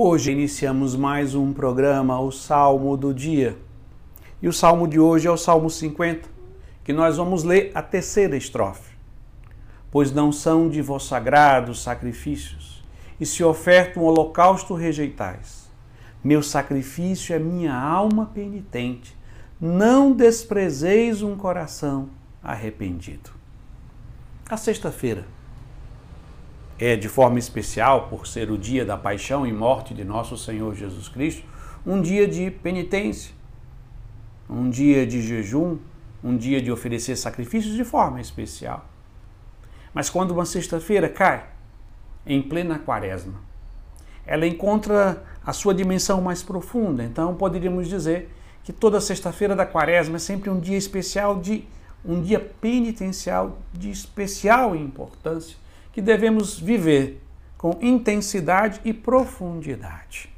Hoje iniciamos mais um programa, o Salmo do Dia. E o salmo de hoje é o Salmo 50, que nós vamos ler a terceira estrofe. Pois não são de vós sagrados sacrifícios, e se oferta um holocausto rejeitais. Meu sacrifício é minha alma penitente, não desprezeis um coração arrependido. A sexta-feira é de forma especial, por ser o dia da paixão e morte de nosso Senhor Jesus Cristo, um dia de penitência, um dia de jejum, um dia de oferecer sacrifícios de forma especial. Mas quando uma sexta-feira cai, em plena quaresma, ela encontra a sua dimensão mais profunda. Então poderíamos dizer que toda sexta-feira da quaresma é sempre um dia especial de um dia penitencial de especial importância que devemos viver com intensidade e profundidade.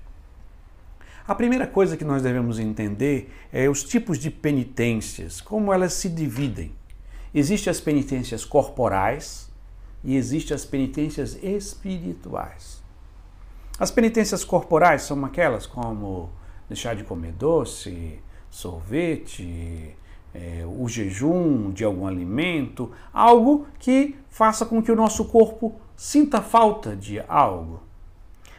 A primeira coisa que nós devemos entender é os tipos de penitências, como elas se dividem. Existem as penitências corporais e existem as penitências espirituais. As penitências corporais são aquelas como deixar de comer doce, sorvete, é, o jejum de algum alimento, algo que faça com que o nosso corpo sinta falta de algo.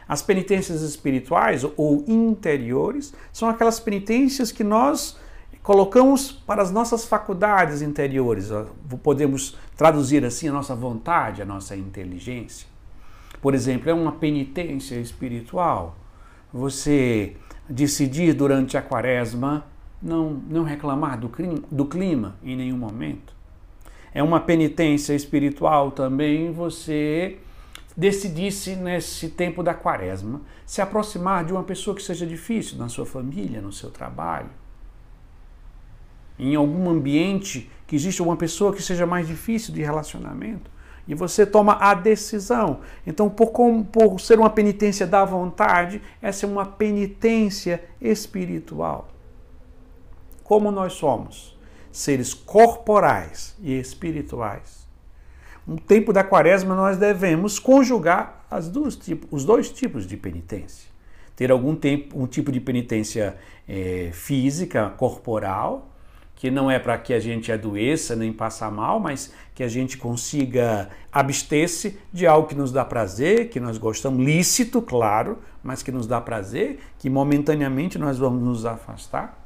As penitências espirituais ou interiores são aquelas penitências que nós colocamos para as nossas faculdades interiores, podemos traduzir assim a nossa vontade, a nossa inteligência. Por exemplo, é uma penitência espiritual você decidir durante a quaresma não, não reclamar do clima, do clima em nenhum momento. É uma penitência espiritual também você decidisse nesse tempo da quaresma se aproximar de uma pessoa que seja difícil na sua família, no seu trabalho, em algum ambiente que exista uma pessoa que seja mais difícil de relacionamento e você toma a decisão. Então, por, por ser uma penitência da vontade, essa é uma penitência espiritual como nós somos, seres corporais e espirituais, no tempo da quaresma nós devemos conjugar as duas tipos, os dois tipos de penitência. Ter algum tempo, um tipo de penitência é, física, corporal, que não é para que a gente adoeça nem passe mal, mas que a gente consiga abster-se de algo que nos dá prazer, que nós gostamos, lícito, claro, mas que nos dá prazer, que momentaneamente nós vamos nos afastar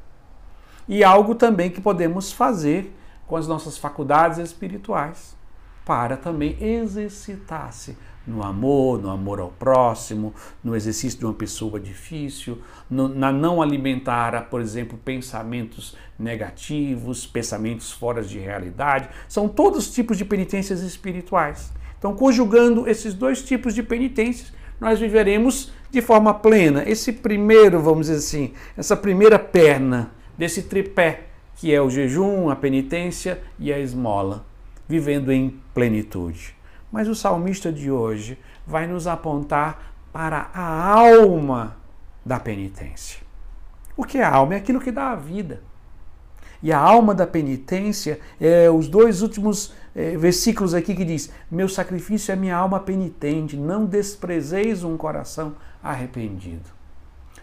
e algo também que podemos fazer com as nossas faculdades espirituais para também exercitar-se no amor, no amor ao próximo, no exercício de uma pessoa difícil, no, na não alimentar, por exemplo, pensamentos negativos, pensamentos fora de realidade. São todos tipos de penitências espirituais. Então, conjugando esses dois tipos de penitências, nós viveremos de forma plena. Esse primeiro, vamos dizer assim, essa primeira perna desse tripé que é o jejum, a penitência e a esmola, vivendo em plenitude. Mas o salmista de hoje vai nos apontar para a alma da penitência. O que é alma? É aquilo que dá a vida. E a alma da penitência é os dois últimos é, versículos aqui que diz: Meu sacrifício é minha alma penitente, não desprezeis um coração arrependido.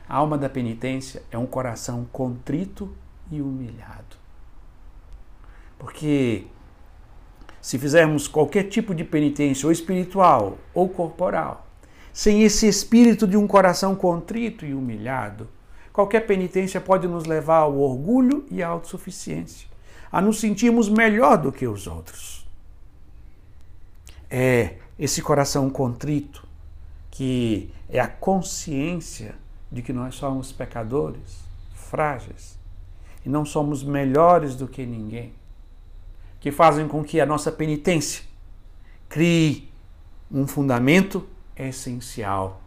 A alma da penitência é um coração contrito e humilhado. Porque se fizermos qualquer tipo de penitência, ou espiritual ou corporal, sem esse espírito de um coração contrito e humilhado, qualquer penitência pode nos levar ao orgulho e à autossuficiência, a nos sentirmos melhor do que os outros. É esse coração contrito que é a consciência de que nós somos pecadores, frágeis, e não somos melhores do que ninguém, que fazem com que a nossa penitência crie um fundamento essencial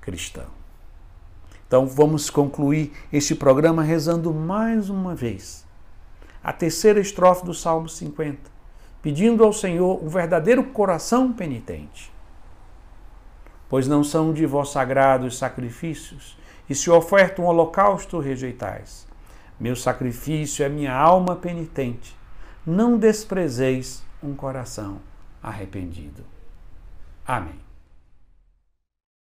cristão. Então vamos concluir este programa rezando mais uma vez a terceira estrofe do Salmo 50, pedindo ao Senhor um verdadeiro coração penitente pois não são de vós sagrados sacrifícios, e se oferta um holocausto rejeitais. Meu sacrifício é minha alma penitente. Não desprezeis um coração arrependido. Amém.